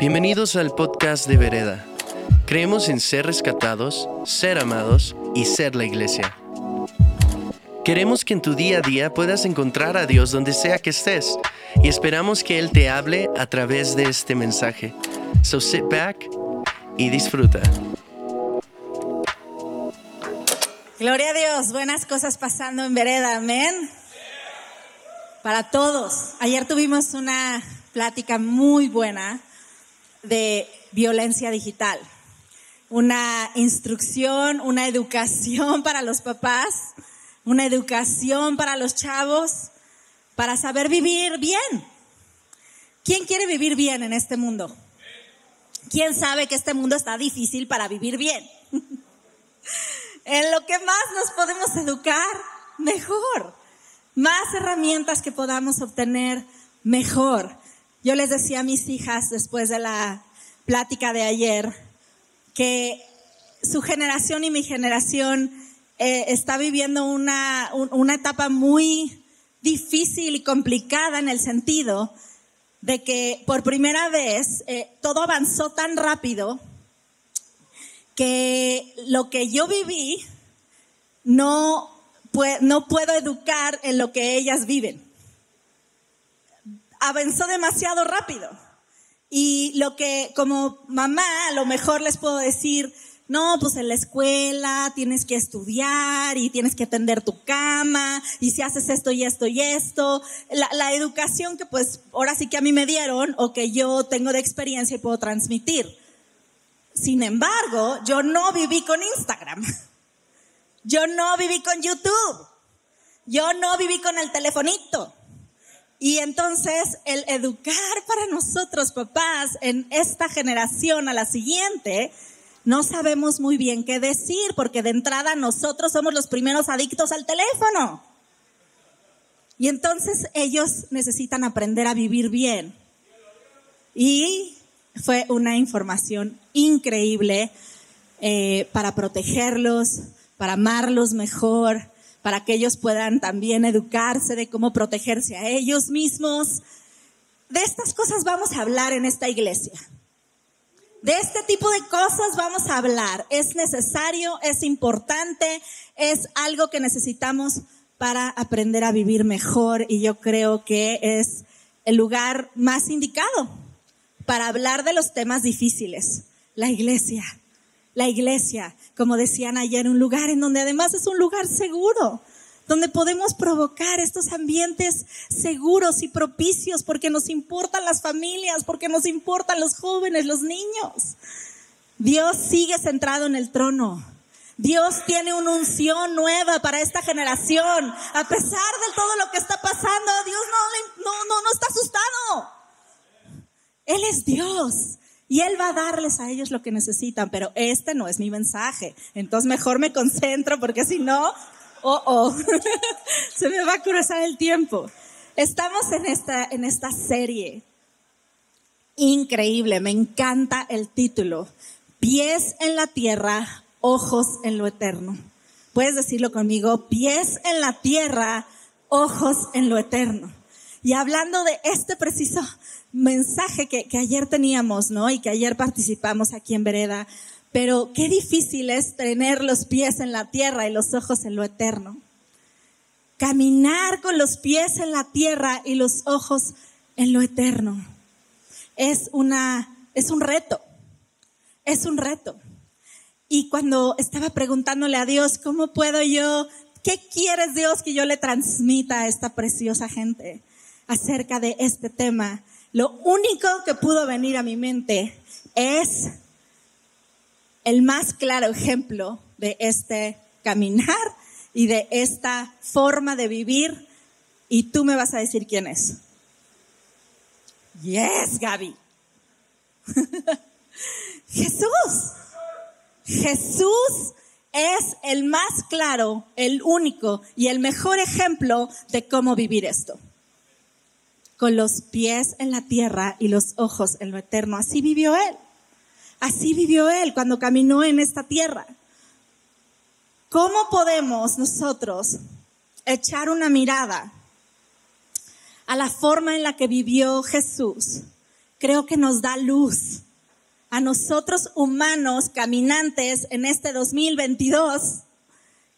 Bienvenidos al podcast de Vereda. Creemos en ser rescatados, ser amados y ser la iglesia. Queremos que en tu día a día puedas encontrar a Dios donde sea que estés y esperamos que Él te hable a través de este mensaje. So sit back y disfruta. Gloria a Dios, buenas cosas pasando en Vereda, amén. Para todos. Ayer tuvimos una plática muy buena de violencia digital. Una instrucción, una educación para los papás, una educación para los chavos, para saber vivir bien. ¿Quién quiere vivir bien en este mundo? ¿Quién sabe que este mundo está difícil para vivir bien? en lo que más nos podemos educar, mejor. Más herramientas que podamos obtener, mejor. Yo les decía a mis hijas después de la plática de ayer que su generación y mi generación eh, está viviendo una, una etapa muy difícil y complicada en el sentido de que por primera vez eh, todo avanzó tan rápido que lo que yo viví no, no puedo educar en lo que ellas viven avanzó demasiado rápido. Y lo que como mamá a lo mejor les puedo decir, no, pues en la escuela tienes que estudiar y tienes que atender tu cama y si haces esto y esto y esto, la, la, educación que pues ahora sí que a mí me dieron o que yo tengo de experiencia y puedo transmitir. Sin embargo, yo no viví con Instagram, yo no viví con YouTube, yo no viví con el telefonito. Y entonces el educar para nosotros papás en esta generación a la siguiente, no sabemos muy bien qué decir, porque de entrada nosotros somos los primeros adictos al teléfono. Y entonces ellos necesitan aprender a vivir bien. Y fue una información increíble eh, para protegerlos, para amarlos mejor, para que ellos puedan también educarse de cómo protegerse a ellos mismos. De estas cosas vamos a hablar en esta iglesia. De este tipo de cosas vamos a hablar. Es necesario, es importante, es algo que necesitamos para aprender a vivir mejor y yo creo que es el lugar más indicado para hablar de los temas difíciles, la iglesia la iglesia, como decían ayer, un lugar en donde además es un lugar seguro, donde podemos provocar estos ambientes seguros y propicios porque nos importan las familias, porque nos importan los jóvenes, los niños. Dios sigue centrado en el trono. Dios tiene una unción nueva para esta generación. A pesar de todo lo que está pasando, Dios no, no, no, no está asustado. Él es Dios. Y Él va a darles a ellos lo que necesitan, pero este no es mi mensaje. Entonces mejor me concentro porque si no, oh, oh, se me va a cruzar el tiempo. Estamos en esta, en esta serie. Increíble, me encanta el título. Pies en la tierra, ojos en lo eterno. Puedes decirlo conmigo, pies en la tierra, ojos en lo eterno. Y hablando de este preciso mensaje que, ayer teníamos, ¿no? Y que ayer participamos aquí en Vereda, pero qué difícil es tener los pies en la tierra y los ojos en lo eterno. Caminar con los pies en la tierra y los ojos en lo eterno. Es una, es un reto. Es un reto. Y cuando estaba preguntándole a Dios, ¿cómo puedo yo, qué quieres Dios que yo le transmita a esta preciosa gente? acerca de este tema, lo único que pudo venir a mi mente es el más claro ejemplo de este caminar y de esta forma de vivir. Y tú me vas a decir quién es. Yes, Gaby. Jesús. Jesús es el más claro, el único y el mejor ejemplo de cómo vivir esto con los pies en la tierra y los ojos en lo eterno. Así vivió Él. Así vivió Él cuando caminó en esta tierra. ¿Cómo podemos nosotros echar una mirada a la forma en la que vivió Jesús creo que nos da luz a nosotros humanos caminantes en este 2022,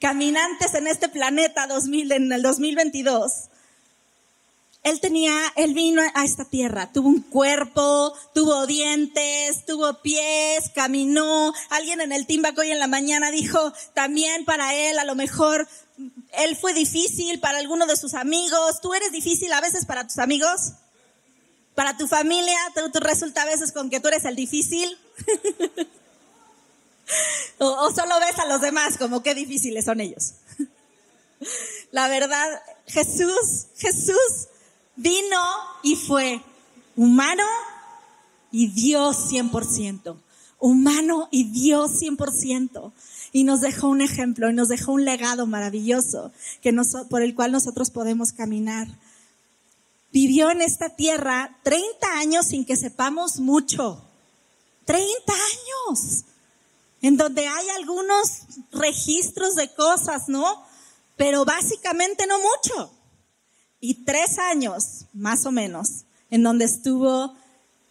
caminantes en este planeta 2000, en el 2022. Él tenía, él vino a esta tierra, tuvo un cuerpo, tuvo dientes, tuvo pies, caminó. Alguien en el Timbaco hoy en la mañana dijo también para él, a lo mejor él fue difícil para alguno de sus amigos. ¿Tú eres difícil a veces para tus amigos? Para tu familia, ¿tú, resulta a veces con que tú eres el difícil? o, o solo ves a los demás como qué difíciles son ellos. La verdad, Jesús, Jesús vino y fue humano y Dios 100%. Humano y Dios 100% y nos dejó un ejemplo y nos dejó un legado maravilloso que por el cual nosotros podemos caminar. Vivió en esta tierra 30 años sin que sepamos mucho. 30 años. En donde hay algunos registros de cosas, ¿no? Pero básicamente no mucho. Y tres años, más o menos, en donde estuvo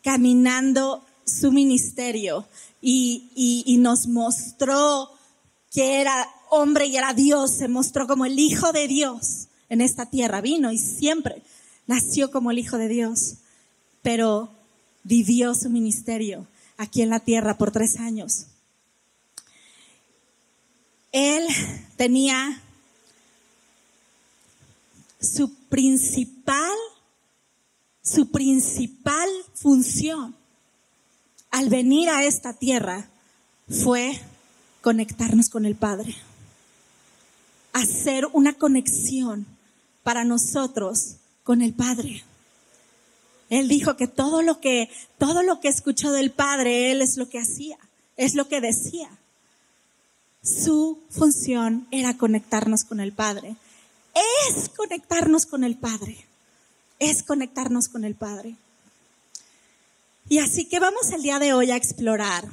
caminando su ministerio y, y, y nos mostró que era hombre y era Dios, se mostró como el Hijo de Dios en esta tierra. Vino y siempre nació como el Hijo de Dios, pero vivió su ministerio aquí en la tierra por tres años. Él tenía su principal, su principal función al venir a esta tierra fue conectarnos con el Padre. Hacer una conexión para nosotros con el Padre. Él dijo que todo lo que, todo lo que escuchó del Padre, Él es lo que hacía, es lo que decía. Su función era conectarnos con el Padre. Es conectarnos con el Padre. Es conectarnos con el Padre. Y así que vamos el día de hoy a explorar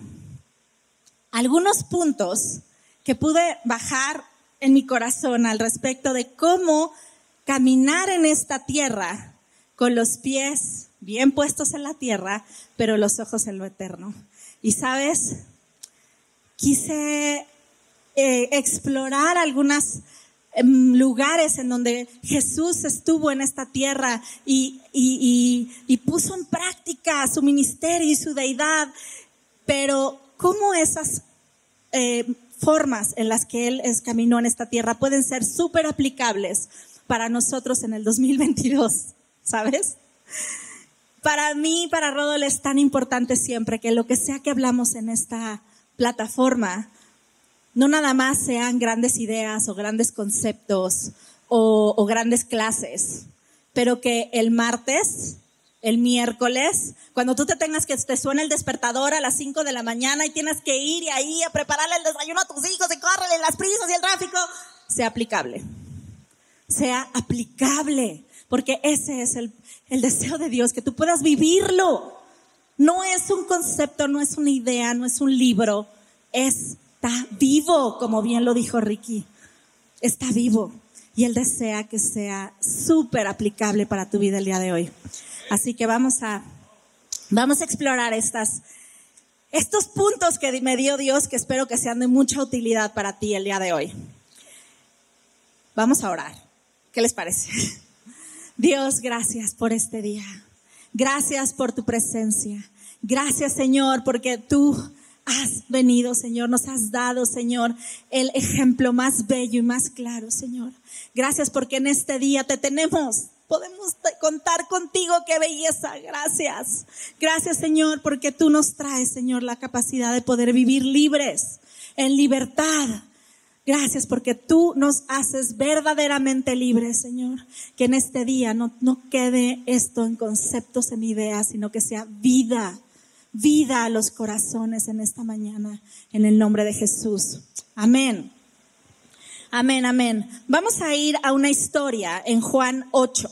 algunos puntos que pude bajar en mi corazón al respecto de cómo caminar en esta tierra con los pies bien puestos en la tierra, pero los ojos en lo eterno. Y sabes, quise eh, explorar algunos em, lugares en donde Jesús estuvo en esta tierra y, y puso en práctica su ministerio y su deidad, pero cómo esas eh, formas en las que Él caminó en esta tierra pueden ser súper aplicables para nosotros en el 2022, ¿sabes? Para mí, para Rodol, es tan importante siempre que lo que sea que hablamos en esta plataforma, no nada más sean grandes ideas o grandes conceptos o, grandes clases, pero que el martes el miércoles, cuando tú te tengas que te suena el despertador a las 5 de la mañana y tienes que ir y ahí a prepararle el desayuno a tus hijos y córrele las prisas y el tráfico, sea aplicable. Sea aplicable, porque ese es el, el deseo de Dios, que tú puedas vivirlo. No es un concepto, no es una idea, no es un libro, está vivo, como bien lo dijo Ricky. Está vivo y Él desea que sea súper aplicable para tu vida el día de hoy. Así que vamos a, vamos a explorar estos puntos que me dio Dios que espero que sean de mucha utilidad para ti el día de hoy. Vamos a orar. ¿Qué les parece? Dios, gracias por este día. Gracias por tu presencia. Gracias, Señor, porque tú has venido, Señor, nos has dado, Señor, el ejemplo más bello y más claro, Señor. Gracias porque en este día te tenemos podemos contar contigo, qué belleza. Gracias. Gracias, Señor, porque tú nos traes, Señor, la capacidad de poder vivir libres, en libertad. Gracias porque tú nos haces verdaderamente libres, Señor. Que en este día no, no quede esto en conceptos, en ideas, sino que sea vida, vida a los corazones en esta mañana, en el nombre de Jesús. Amén. Amén, amén. Vamos a ir a una historia en Juan 8.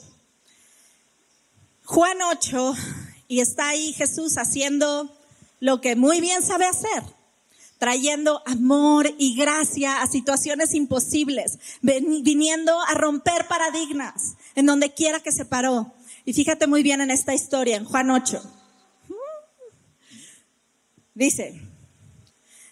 Juan 8, y está ahí Jesús haciendo lo que muy bien sabe hacer, trayendo amor y gracia a situaciones imposibles, viniendo a romper paradigmas en donde quiera que se paró. Y fíjate muy bien en esta historia, en Juan 8. Dice,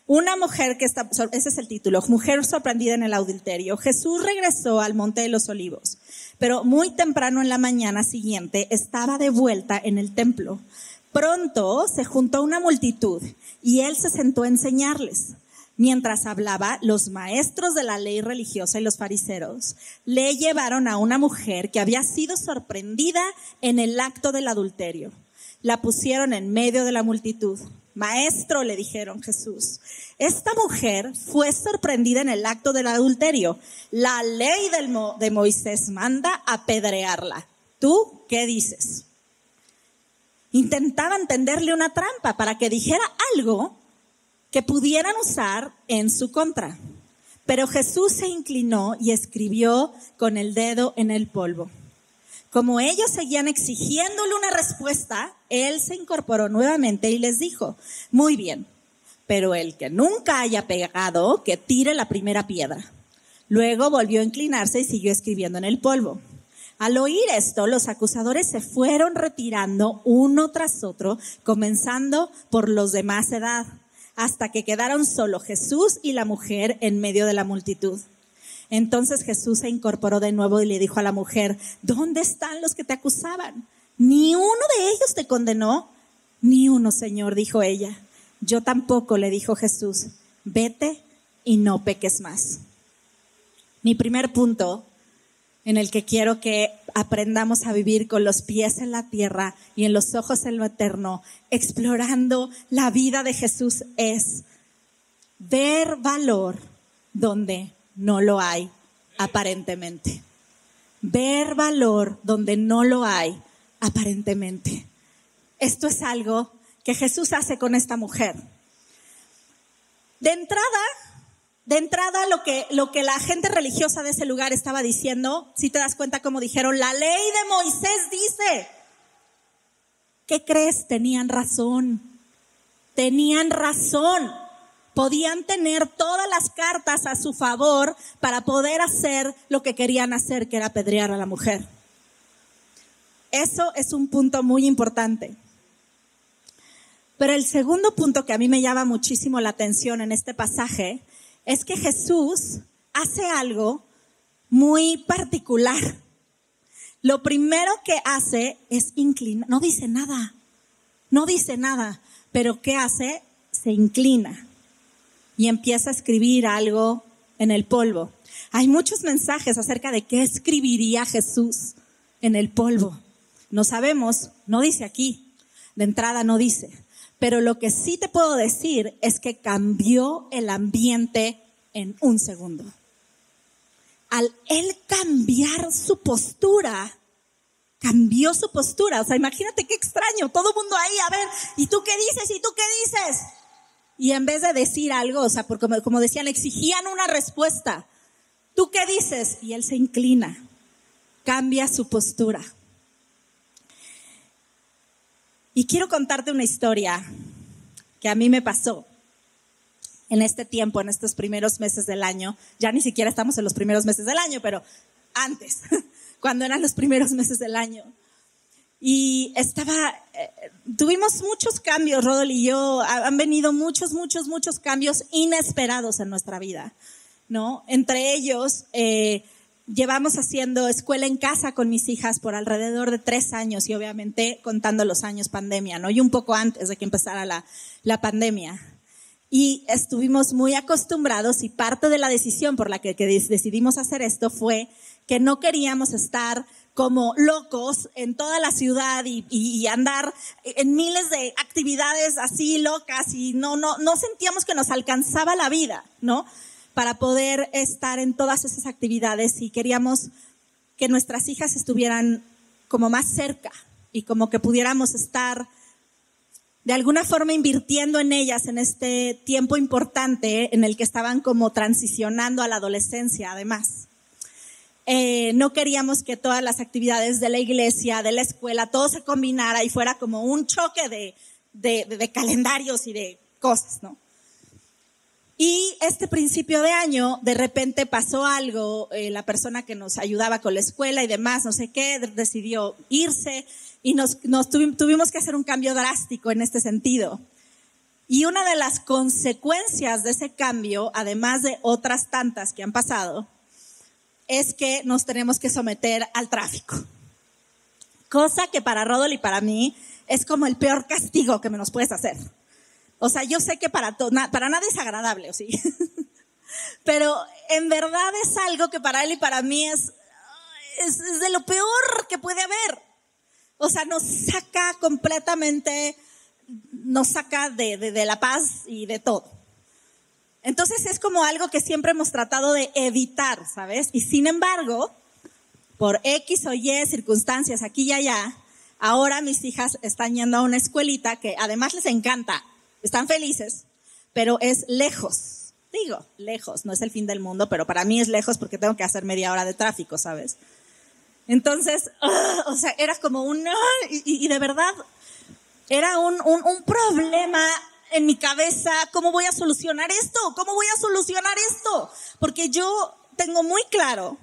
una mujer que está, ese es el título, mujer sorprendida en el adulterio. Jesús regresó al Monte de los Olivos, pero muy temprano en la mañana siguiente estaba de vuelta en el templo. Pronto se juntó una multitud y él se sentó a enseñarles. Mientras hablaba, los maestros de la ley religiosa y los fariseos le llevaron a una mujer que había sido sorprendida en el acto del adulterio. La pusieron en medio de la multitud. Maestro, le dijeron Jesús, esta mujer fue sorprendida en el acto del adulterio. La ley de Moisés manda apedrearla. ¿Tú qué dices? Intentaban tenderle una trampa para que dijera algo que pudieran usar en su contra. Pero Jesús se inclinó y escribió con el dedo en el polvo. Como ellos seguían exigiéndole una respuesta, él se incorporó nuevamente y les dijo, muy bien, pero el que nunca haya pegado, que tire la primera piedra. Luego volvió a inclinarse y siguió escribiendo en el polvo. Al oír esto, los acusadores se fueron retirando uno tras otro, comenzando por los de más edad, hasta que quedaron solo Jesús y la mujer en medio de la multitud. Entonces Jesús se incorporó de nuevo y le dijo a la mujer, ¿dónde están los que te acusaban? ¿Ni uno de ellos te condenó? Ni uno, Señor, dijo ella. Yo tampoco, le dijo Jesús, vete y no peques más. Mi primer punto en el que quiero que aprendamos a vivir con los pies en la tierra y en los ojos en lo eterno, explorando la vida de Jesús, es ver valor donde no lo hay aparentemente. Ver valor donde no lo hay aparentemente. Esto es algo que Jesús hace con esta mujer. De entrada, de entrada lo que, lo que la gente religiosa de ese lugar estaba diciendo, si te das cuenta como dijeron, la ley de Moisés dice, ¿qué crees? Tenían razón, tenían razón podían tener todas las cartas a su favor para poder hacer lo que querían hacer, que era apedrear a la mujer. Eso es un punto muy importante. Pero el segundo punto que a mí me llama muchísimo la atención en este pasaje es que Jesús hace algo muy particular. Lo primero que hace es inclinar, no dice nada, no dice nada, pero ¿qué hace? Se inclina y empieza a escribir algo en el polvo. Hay muchos mensajes acerca de qué escribiría Jesús en el polvo. No sabemos, no dice aquí, de entrada no dice, pero lo que sí te puedo decir es que cambió el ambiente en un segundo. Al él cambiar su postura, cambió su postura. O sea, imagínate qué extraño, todo el mundo ahí, a ver, ¿y tú qué dices? ¿Y tú qué dices? Y en vez de decir algo, o sea, porque como decían, exigían una respuesta. ¿Tú qué dices? Y él se inclina, cambia su postura. Y quiero contarte una historia que a mí me pasó en este tiempo, en estos primeros meses del año. Ya ni siquiera estamos en los primeros meses del año, pero antes, cuando eran los primeros meses del año. Y estaba, eh, tuvimos muchos cambios, Rodol y yo, han venido muchos, muchos, muchos cambios inesperados en nuestra vida, ¿no? Entre ellos, eh, llevamos haciendo escuela en casa con mis hijas por alrededor de tres años y obviamente contando los años pandemia, ¿no? Y un poco antes de que empezara la, la pandemia. Y estuvimos muy acostumbrados y parte de la decisión por la que, que decidimos hacer esto fue que no queríamos estar como locos en toda la ciudad y, andar en miles de actividades así locas y no, no, no sentíamos que nos alcanzaba la vida, ¿no? Para poder estar en todas esas actividades y queríamos que nuestras hijas estuvieran como más cerca y como que pudiéramos estar de alguna forma invirtiendo en ellas en este tiempo importante en el que estaban como transicionando a la adolescencia además. Eh, no queríamos que todas las actividades de la iglesia, de la escuela, todo se combinara y fuera como un choque de, de, calendarios y de cosas, ¿no? Y este principio de año, de repente pasó algo, eh, la persona que nos ayudaba con la escuela y demás, no sé qué, decidió irse y nos, nos tuvimos que hacer un cambio drástico en este sentido. Y una de las consecuencias de ese cambio, además de otras tantas que han pasado, es que nos tenemos que someter al tráfico. Cosa que para Rodol y para mí es como el peor castigo que me nos puedes hacer. O sea, yo sé que para, para nada es agradable, ¿sí? Pero en verdad es algo que para él y para mí es, es, de lo peor que puede haber. O sea, nos saca completamente, nos saca de, de la paz y de todo. Entonces es como algo que siempre hemos tratado de evitar, ¿sabes? Y sin embargo, por X o Y circunstancias aquí y allá, ahora mis hijas están yendo a una escuelita que además les encanta, están felices, pero es lejos. Digo, lejos, no es el fin del mundo, pero para mí es lejos porque tengo que hacer media hora de tráfico, ¿sabes? Entonces, o sea, era como un, y, de verdad, era un, un problema en mi cabeza, ¿cómo voy a solucionar esto? ¿Cómo voy a solucionar esto? Porque yo tengo muy claro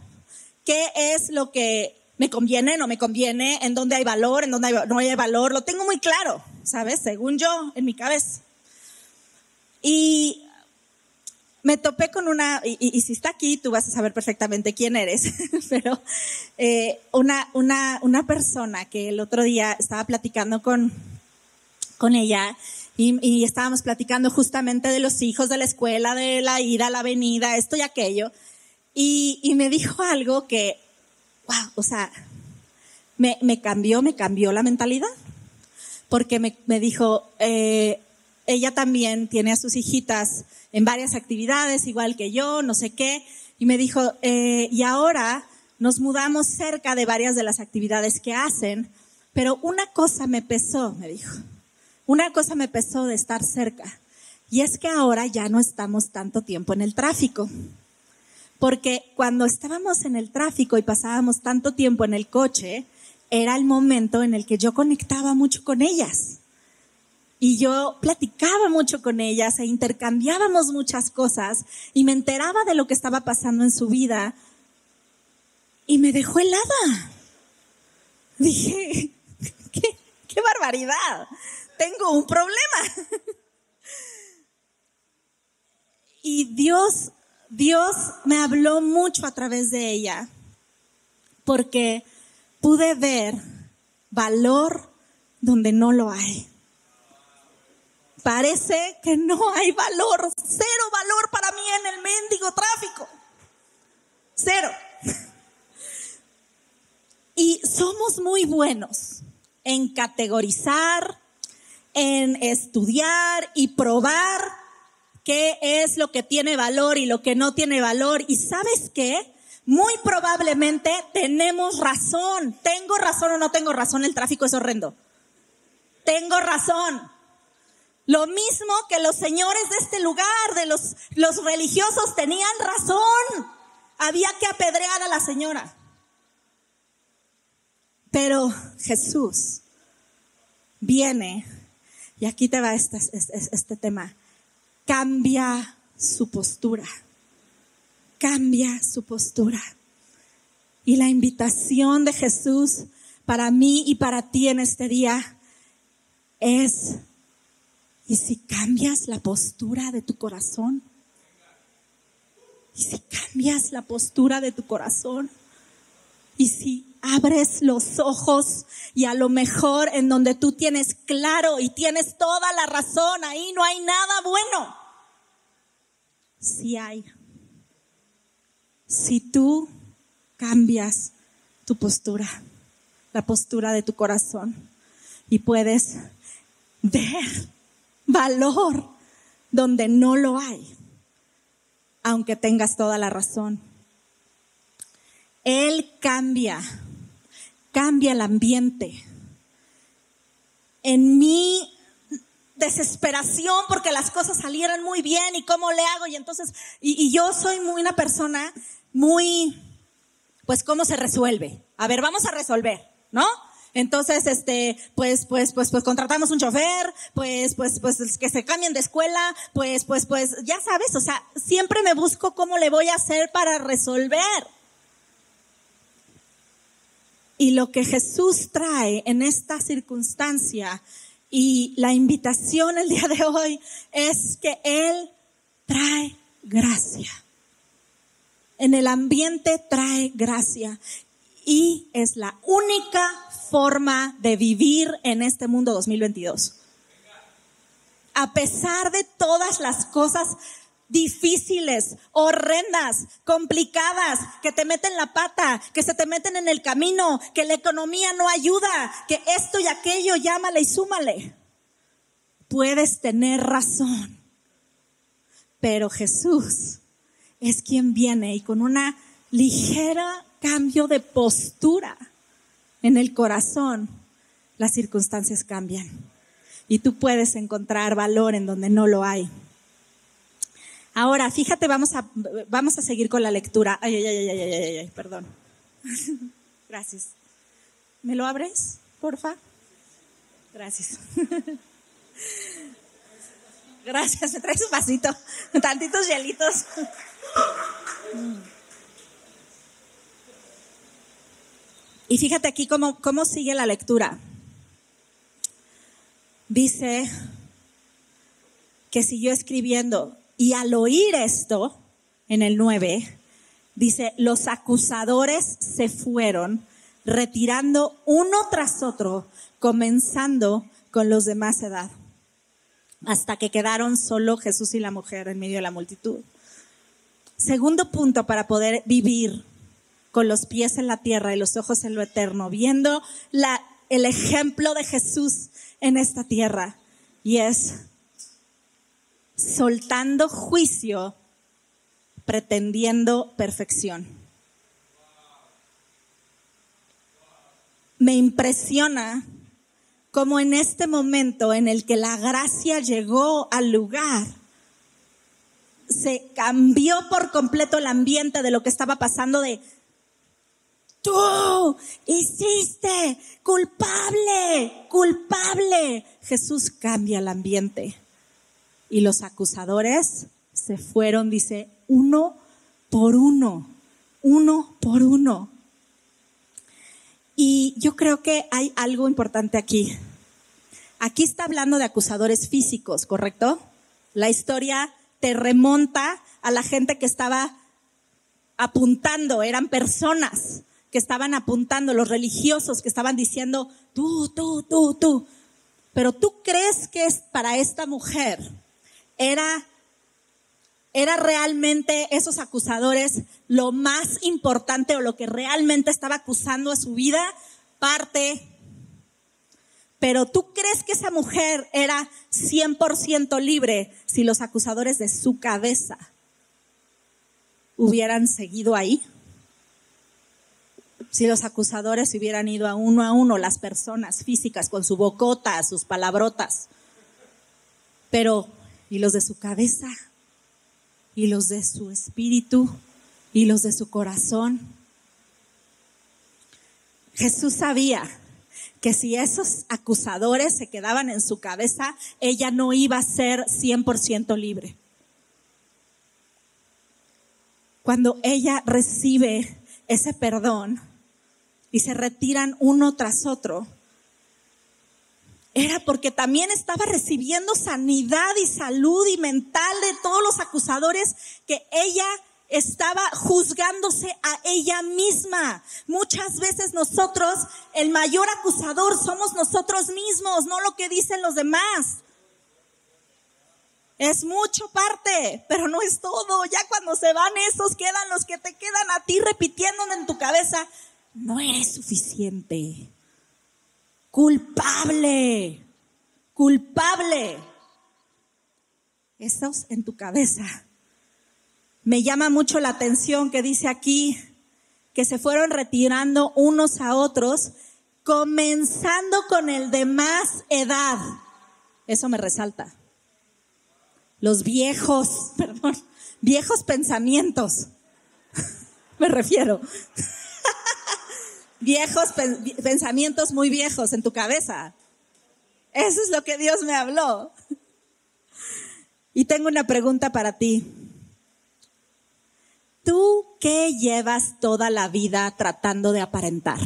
qué es lo que me conviene, no me conviene, en dónde hay valor, en dónde no hay valor, lo tengo muy claro, ¿sabes? Según yo, en mi cabeza. Y me topé con una, y, si está aquí, tú vas a saber perfectamente quién eres, pero eh, una, una, una persona que el otro día estaba platicando con, con ella y, estábamos platicando justamente de los hijos de la escuela, de la ida la avenida, esto y aquello. Y, me dijo algo que, wow, o sea, me, cambió, me cambió la mentalidad. Porque me, dijo, eh, ella también tiene a sus hijitas en varias actividades, igual que yo, no sé qué. Y me dijo, eh, y ahora nos mudamos cerca de varias de las actividades que hacen, pero una cosa me pesó, me dijo. Una cosa me pesó de estar cerca y es que ahora ya no estamos tanto tiempo en el tráfico. Porque cuando estábamos en el tráfico y pasábamos tanto tiempo en el coche, era el momento en el que yo conectaba mucho con ellas. Y yo platicaba mucho con ellas e intercambiábamos muchas cosas y me enteraba de lo que estaba pasando en su vida. Y me dejó helada. Dije, qué, qué barbaridad tengo un problema. Y Dios, Dios me habló mucho a través de ella, porque pude ver valor donde no lo hay. Parece que no hay valor, cero valor para mí en el mendigo tráfico. Cero. Y somos muy buenos en categorizar, en estudiar y probar qué es lo que tiene valor y lo que no tiene valor. Y sabes qué? Muy probablemente tenemos razón. ¿Tengo razón o no tengo razón? El tráfico es horrendo. Tengo razón. Lo mismo que los señores de este lugar, de los, los religiosos, tenían razón. Había que apedrear a la señora. Pero Jesús viene y aquí te va este, tema. Cambia su postura. Cambia su postura. Y la invitación de Jesús para mí y para ti en este día es, ¿y si cambias la postura de tu corazón? ¿Y si cambias la postura de tu corazón? ¿Y si abres los ojos y a lo mejor en donde tú tienes claro y tienes toda la razón, ahí no hay nada bueno. Si hay. Si tú cambias tu postura, la postura de tu corazón y puedes ver valor donde no lo hay, aunque tengas toda la razón. Él cambia cambia el ambiente. En mi desesperación porque las cosas salieran muy bien y cómo le hago y entonces, y, yo soy muy una persona muy, pues cómo se resuelve. A ver, vamos a resolver, ¿no? Entonces, este, pues, pues, pues, pues contratamos un chofer, pues, pues, pues, que se cambien de escuela, pues, pues, pues, ya sabes, o sea, siempre me busco cómo le voy a hacer para resolver. Y lo que Jesús trae en esta circunstancia Y la invitación el día de hoy es que Él trae gracia. En el ambiente trae gracia. Y es la única forma de vivir en este mundo 2022. A pesar de todas las cosas difíciles, horrendas, complicadas, que te meten la pata, que se te meten en el camino, que la economía no ayuda, que esto y aquello, llámale y súmale. Puedes tener razón, pero Jesús es quien viene y con una ligera cambio de postura en el corazón, las circunstancias cambian. Y tú puedes encontrar valor en donde no lo hay. Ahora, fíjate, vamos a, vamos a seguir con la lectura. Ay, ay, ay, ay, ay, ay, perdón. Gracias. ¿Me lo abres, porfa? Gracias. Gracias, me traes un vasito, tantitos hielitos. Y fíjate aquí cómo, cómo sigue la lectura. Dice que siguió escribiendo, y al oír esto, en el 9, dice, los acusadores se fueron retirando uno tras otro, comenzando con los de más edad, hasta que quedaron solo Jesús y la mujer en medio de la multitud. Segundo punto para poder vivir con los pies en la tierra y los ojos en lo eterno, viendo el ejemplo de Jesús en esta tierra, y es soltando juicio, pretendiendo perfección. Me impresiona cómo en este momento en el que la gracia llegó al lugar, se cambió por completo el ambiente de lo que estaba pasando de, tú hiciste culpable, culpable. Jesús cambia el ambiente. Y los acusadores se fueron, dice, uno por uno, uno por uno. Y yo creo que hay algo importante aquí. Aquí está hablando de acusadores físicos, ¿correcto? La historia te remonta a la gente que estaba apuntando, eran personas que estaban apuntando, los religiosos que estaban diciendo, tú, tú, tú, tú. Pero tú crees que es para esta mujer era, era realmente esos acusadores lo más importante o lo que realmente estaba acusando a su vida, parte. Pero tú crees que esa mujer era 100% libre si los acusadores de su cabeza hubieran seguido ahí? Si los acusadores hubieran ido a uno a uno, las personas físicas con su bocota, sus palabrotas. Pero y los de su cabeza, y los de su espíritu, y los de su corazón. Jesús sabía que si esos acusadores se quedaban en su cabeza, ella no iba a ser 100% libre. Cuando ella recibe ese perdón y se retiran uno tras otro, era porque también estaba recibiendo sanidad y salud y mental de todos los acusadores que ella estaba juzgándose a ella misma. Muchas veces nosotros, el mayor acusador somos nosotros mismos, no lo que dicen los demás. Es mucho parte, pero no es todo. Ya cuando se van esos, quedan los que te quedan a ti repitiendo en tu cabeza, no eres suficiente culpable, culpable. Estos en tu cabeza. Me llama mucho la atención que dice aquí que se fueron retirando unos a otros, comenzando con el de más edad. Eso me resalta. Los viejos, perdón, viejos pensamientos. me refiero viejos pensamientos muy viejos en tu cabeza. Eso es lo que Dios me habló. Y tengo una pregunta para ti. ¿Tú qué llevas toda la vida tratando de aparentar?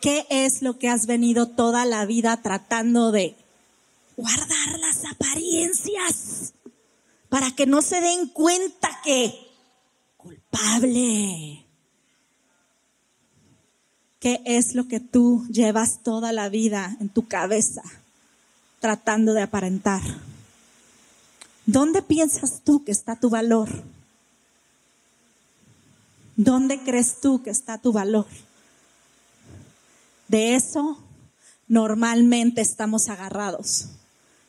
¿Qué es lo que has venido toda la vida tratando de guardar las apariencias para que no se den cuenta que culpable? ¿Qué es lo que tú llevas toda la vida en tu cabeza tratando de aparentar? ¿Dónde piensas tú que está tu valor? ¿Dónde crees tú que está tu valor? De eso normalmente estamos agarrados,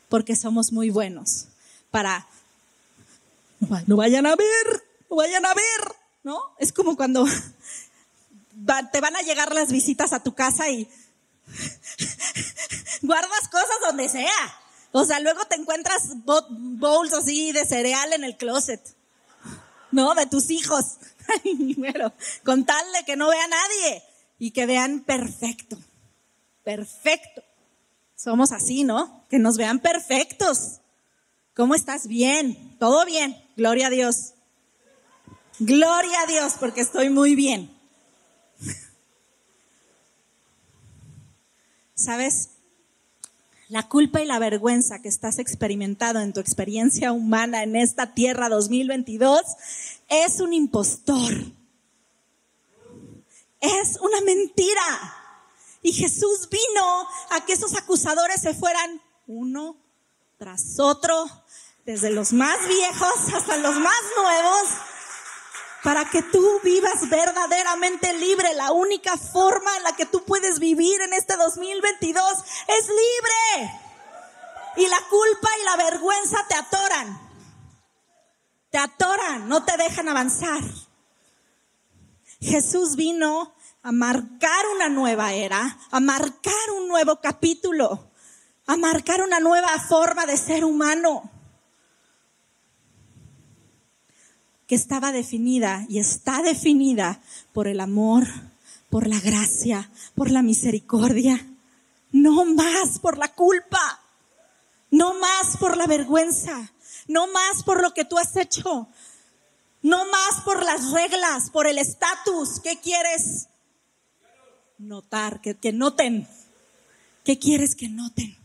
porque somos muy buenos para, no vayan a ver, no vayan a ver, ¿no? Es como cuando te van a llegar las visitas a tu casa y guardas cosas donde sea. O sea, luego te encuentras bowls así de cereal en el closet, ¿no? De tus hijos. bueno, con tal de que no vea a nadie y que vean perfecto, perfecto. Somos así, ¿no? Que nos vean perfectos. ¿Cómo estás? Bien, todo bien. Gloria a Dios. Gloria a Dios porque estoy muy bien. ¿Sabes? La culpa y la vergüenza que estás experimentando en tu experiencia humana en esta tierra 2022 es un impostor. Es una mentira. Y Jesús vino a que esos acusadores se fueran uno tras otro, desde los más viejos hasta los más nuevos, para que tú vivas verdaderamente libre. La única forma en la que tú puedes vivir en este 2022 es libre. Y la culpa y la vergüenza te atoran. Te atoran, no te dejan avanzar. Jesús vino a marcar una nueva era, a marcar un nuevo capítulo, a marcar una nueva forma de ser humano. Que estaba definida y está definida por el amor, por la gracia, por la misericordia, no más por la culpa, no más por la vergüenza, no más por lo que tú has hecho, no más por las reglas, por el estatus. ¿Qué quieres notar? Que, que noten. ¿Qué quieres que noten?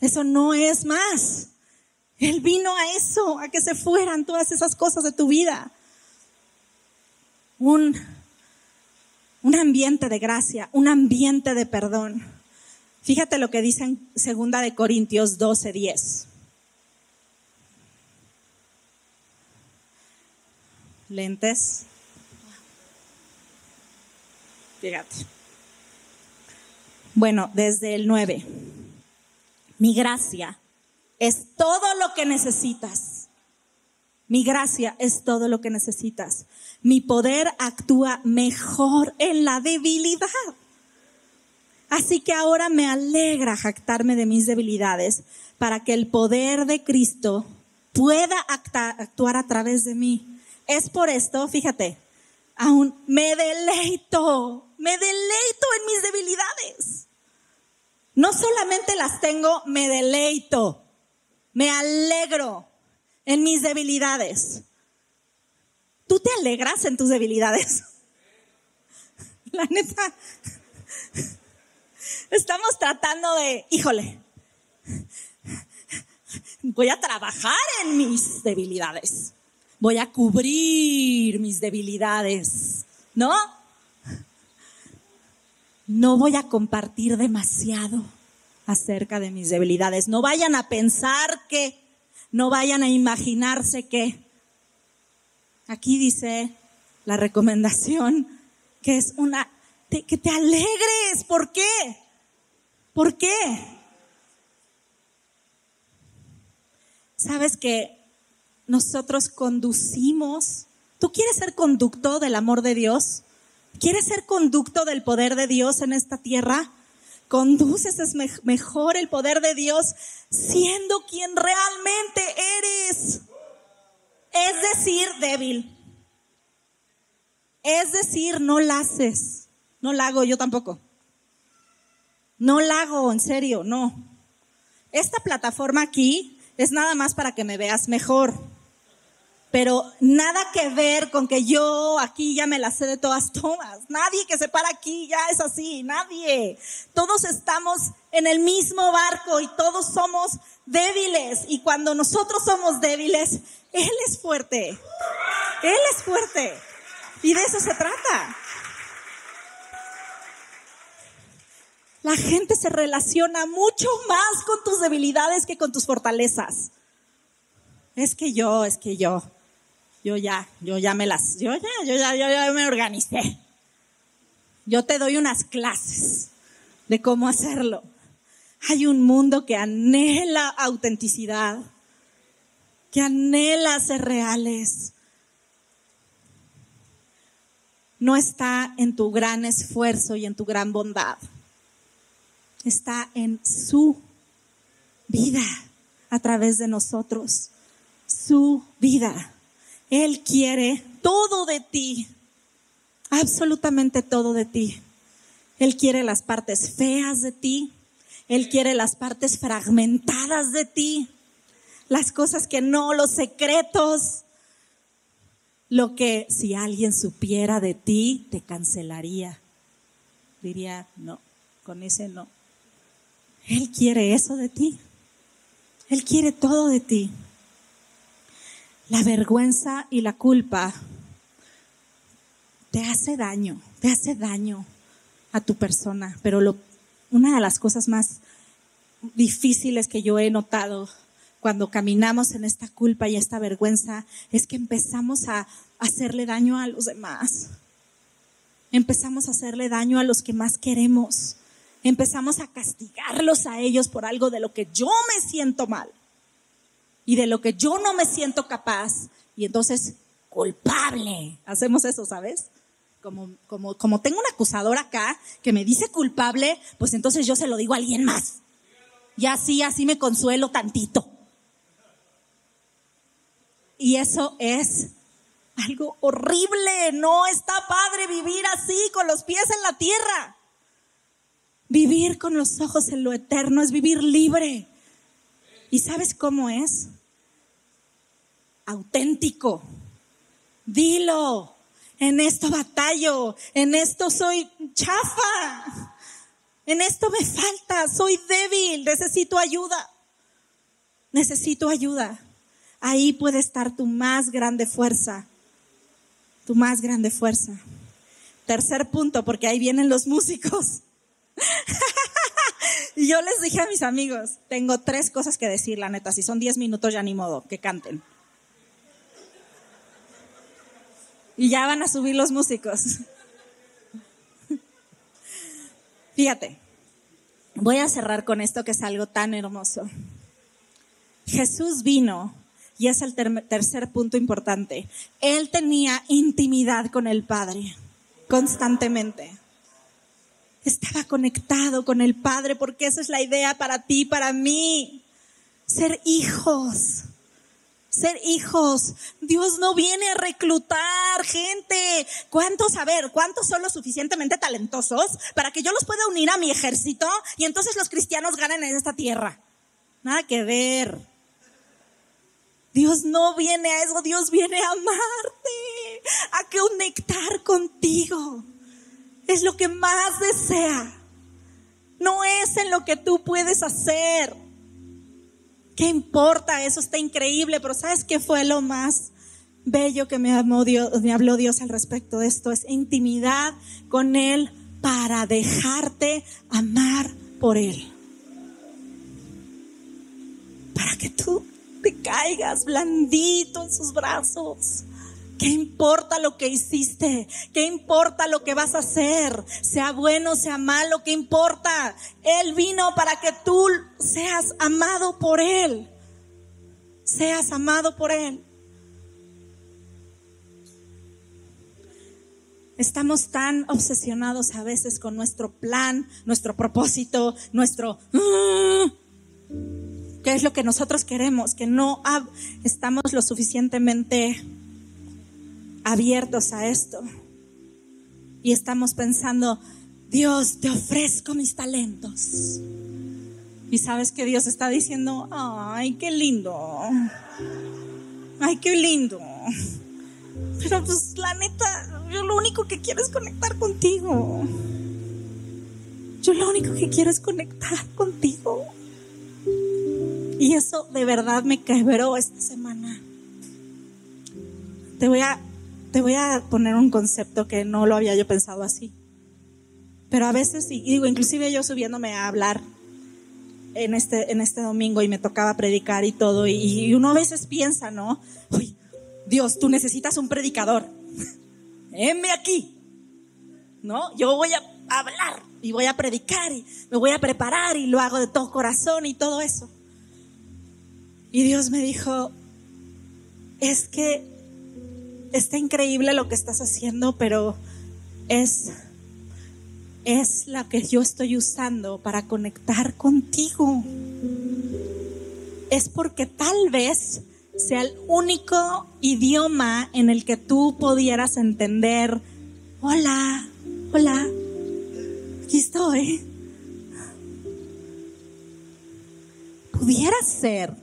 Eso no es más. Él vino a eso, a que se fueran todas esas cosas de tu vida. Un, un ambiente de gracia, un ambiente de perdón. Fíjate lo que dice en 2 de Corintios 12, 10. Lentes. Fíjate. Bueno, desde el 9. Mi gracia es todo lo que necesitas. Mi gracia es todo lo que necesitas. Mi poder actúa mejor en la debilidad. Así que ahora me alegra jactarme de mis debilidades para que el poder de Cristo pueda actuar a través de mí. Es por esto, fíjate, aún me deleito, me deleito en mis debilidades. No solamente las tengo, me deleito. Me alegro en mis debilidades. ¿Tú te alegras en tus debilidades? La neta. Estamos tratando de, híjole, voy a trabajar en mis debilidades. Voy a cubrir mis debilidades. ¿No? No voy a compartir demasiado acerca de mis debilidades. No vayan a pensar que, no vayan a imaginarse que. Aquí dice la recomendación que es una, que te alegres. ¿Por qué? ¿Por qué? Sabes que nosotros conducimos. ¿Tú quieres ser conducto del amor de Dios? ¿Quieres ser conducto del poder de Dios en esta tierra? Conduces es mejor el poder de Dios siendo quien realmente eres. Es decir, débil. Es decir, no la haces. No la hago yo tampoco. No la hago, en serio, no. Esta plataforma aquí es nada más para que me veas mejor. Pero nada que ver con que yo aquí ya me la sé de todas todas. Nadie que se para aquí ya es así, nadie. Todos estamos en el mismo barco y todos somos débiles. Y cuando nosotros somos débiles, Él es fuerte. Él es fuerte. Y de eso se trata. La gente se relaciona mucho más con tus debilidades que con tus fortalezas. Es que yo, es que yo yo ya, yo ya me las, yo ya, yo ya, yo ya me organicé. Yo te doy unas clases de cómo hacerlo. Hay un mundo que anhela autenticidad, que anhela ser reales. No está en tu gran esfuerzo y en tu gran bondad. Está en su vida a través de nosotros. Su vida. Él quiere todo de ti, absolutamente todo de ti. Él quiere las partes feas de ti, Él quiere las partes fragmentadas de ti, las cosas que no, los secretos, lo que si alguien supiera de ti, te cancelaría. Diría, no, con ese no. Él quiere eso de ti. Él quiere todo de ti. La vergüenza y la culpa te hace daño, te hace daño a tu persona, pero lo, una de las cosas más difíciles que yo he notado cuando caminamos en esta culpa y esta vergüenza es que empezamos a hacerle daño a los demás. Empezamos a hacerle daño a los que más queremos. Empezamos a castigarlos a ellos por algo de lo que yo me siento mal y de lo que yo no me siento capaz. Y entonces, culpable. Hacemos eso, ¿sabes? Como, como, como tengo un acusador acá que me dice culpable, pues entonces yo se lo digo a alguien más. Y así, así me consuelo tantito. Y eso es algo horrible. No está padre vivir así, con los pies en la tierra. Vivir con los ojos en lo eterno es vivir libre. ¿Y sabes cómo es? Auténtico. Dilo. En esto batallo. En esto soy chafa. En esto me falta. Soy débil. Necesito ayuda. Necesito ayuda. Ahí puede estar tu más grande fuerza. Tu más grande fuerza. Tercer punto, porque ahí vienen los músicos. Y yo les dije a mis amigos, tengo tres cosas que decir, la neta, si son diez minutos ya ni modo, que canten. Y ya van a subir los músicos. Fíjate, voy a cerrar con esto que es algo tan hermoso. Jesús vino, y es el tercer punto importante, Él tenía intimidad con el Padre constantemente estaba conectado con el Padre, porque esa es la idea para ti, para mí. Ser hijos. Ser hijos. Dios no viene a reclutar gente. ¿Cuántos, a ver, cuántos son lo suficientemente talentosos para que yo los pueda unir a mi ejército y entonces los cristianos ganen en esta tierra? Nada que ver. Dios no viene a eso, Dios viene a amarte, a conectar contigo es lo que más desea. No es en lo que tú puedes hacer. ¿Qué importa? Eso está increíble, pero ¿sabes qué fue lo más bello que me, me habló Dios al respecto de esto? Es intimidad con Él para dejarte amar por Él. Para que tú te caigas blandito en sus brazos ¿Qué importa lo que hiciste? ¿Qué importa lo que vas a hacer? Sea bueno, sea malo, ¿qué importa? Él vino para que tú seas amado por Él. Seas amado por Él. Estamos tan obsesionados a veces con nuestro plan, nuestro propósito, nuestro... Ah", ¿Qué es lo que nosotros queremos? Que no estamos lo suficientemente abiertos a esto. Y estamos pensando, Dios, te ofrezco mis talentos. Y sabes que Dios está diciendo, ay, qué lindo. Ay, qué lindo. Pero pues la neta, yo lo único que quiero es conectar contigo. Yo lo único que quiero es conectar contigo. Y eso de verdad me quebró esta semana. Te voy a, te voy a poner un concepto que no lo había yo pensado así. Pero a veces, y digo, inclusive yo subiéndome a hablar en este, en este domingo y me tocaba predicar y todo, y, uno a veces piensa, ¿no? Uy, Dios, tú necesitas un predicador. Heme aquí. ¿No? Yo voy a hablar y voy a predicar y me voy a preparar y lo hago de todo corazón y todo eso. Y Dios me dijo, es que está increíble lo que estás haciendo, pero es es la que yo estoy usando para conectar contigo. Es porque tal vez sea el único idioma en el que tú pudieras entender, hola, hola, aquí estoy. Pudiera ser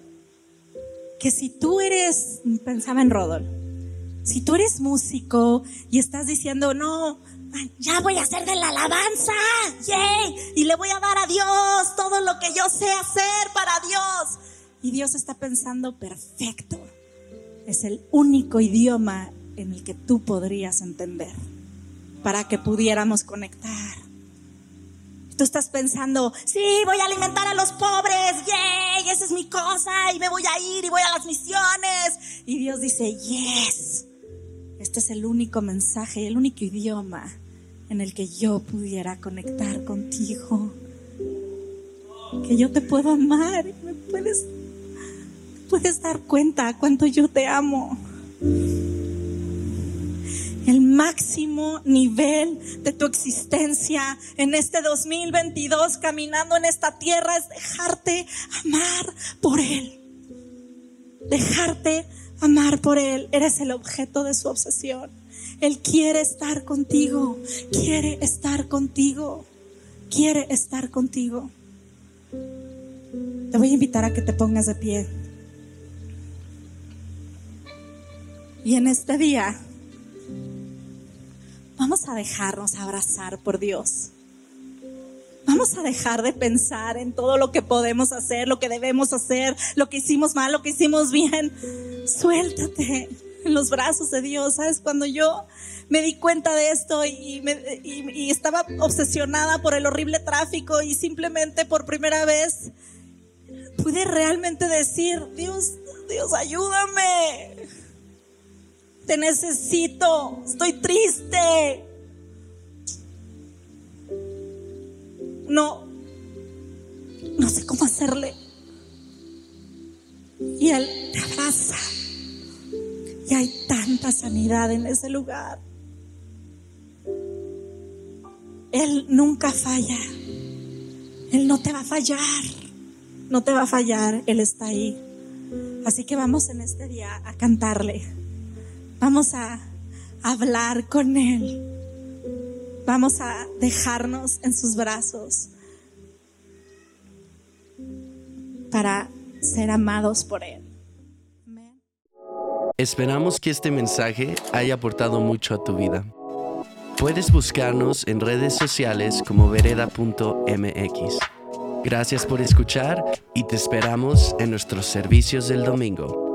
que si tú eres, pensaba en Rodol, si tú eres músico y estás diciendo, no, ya voy a hacer de la alabanza, y le voy a dar a Dios todo lo que yo sé hacer para Dios. Y Dios está pensando, perfecto, es el único idioma en el que tú podrías entender para que pudiéramos conectar. Tú estás pensando, sí, voy a alimentar a los pobres, yay, esa es mi cosa, y me voy a ir y voy a las misiones. Y Dios dice, yes, este es el único mensaje, el único idioma en el que yo pudiera conectar contigo. Que yo te puedo amar y me puedes, puedes dar cuenta cuánto yo te amo. El máximo nivel de tu existencia en este 2022 caminando en esta tierra es dejarte amar por Él. Dejarte amar por Él. Eres el objeto de su obsesión. Él quiere estar contigo, quiere estar contigo, quiere estar contigo. Te voy a invitar a que te pongas de pie. Y en este día vamos a dejarnos abrazar por Dios. Vamos a dejar de pensar en todo lo que podemos hacer, lo que debemos hacer, lo que hicimos mal, lo que hicimos bien. Suéltate en los brazos de Dios. ¿Sabes? Cuando yo me di cuenta de esto y, estaba obsesionada por el horrible tráfico y simplemente por primera vez pude realmente decir, Dios, Dios, ayúdame. Te necesito, estoy triste. No, no sé cómo hacerle. Y Él te abraza y hay tanta sanidad en ese lugar. Él nunca falla. Él no te va a fallar. No te va a fallar. Él está ahí. Así que vamos en este día a cantarle. Vamos a hablar con Él. Vamos a dejarnos en sus brazos para ser amados por Él. Esperamos que este mensaje haya aportado mucho a tu vida. Puedes buscarnos en redes sociales como vereda.mx. Gracias por escuchar y te esperamos en nuestros servicios del domingo.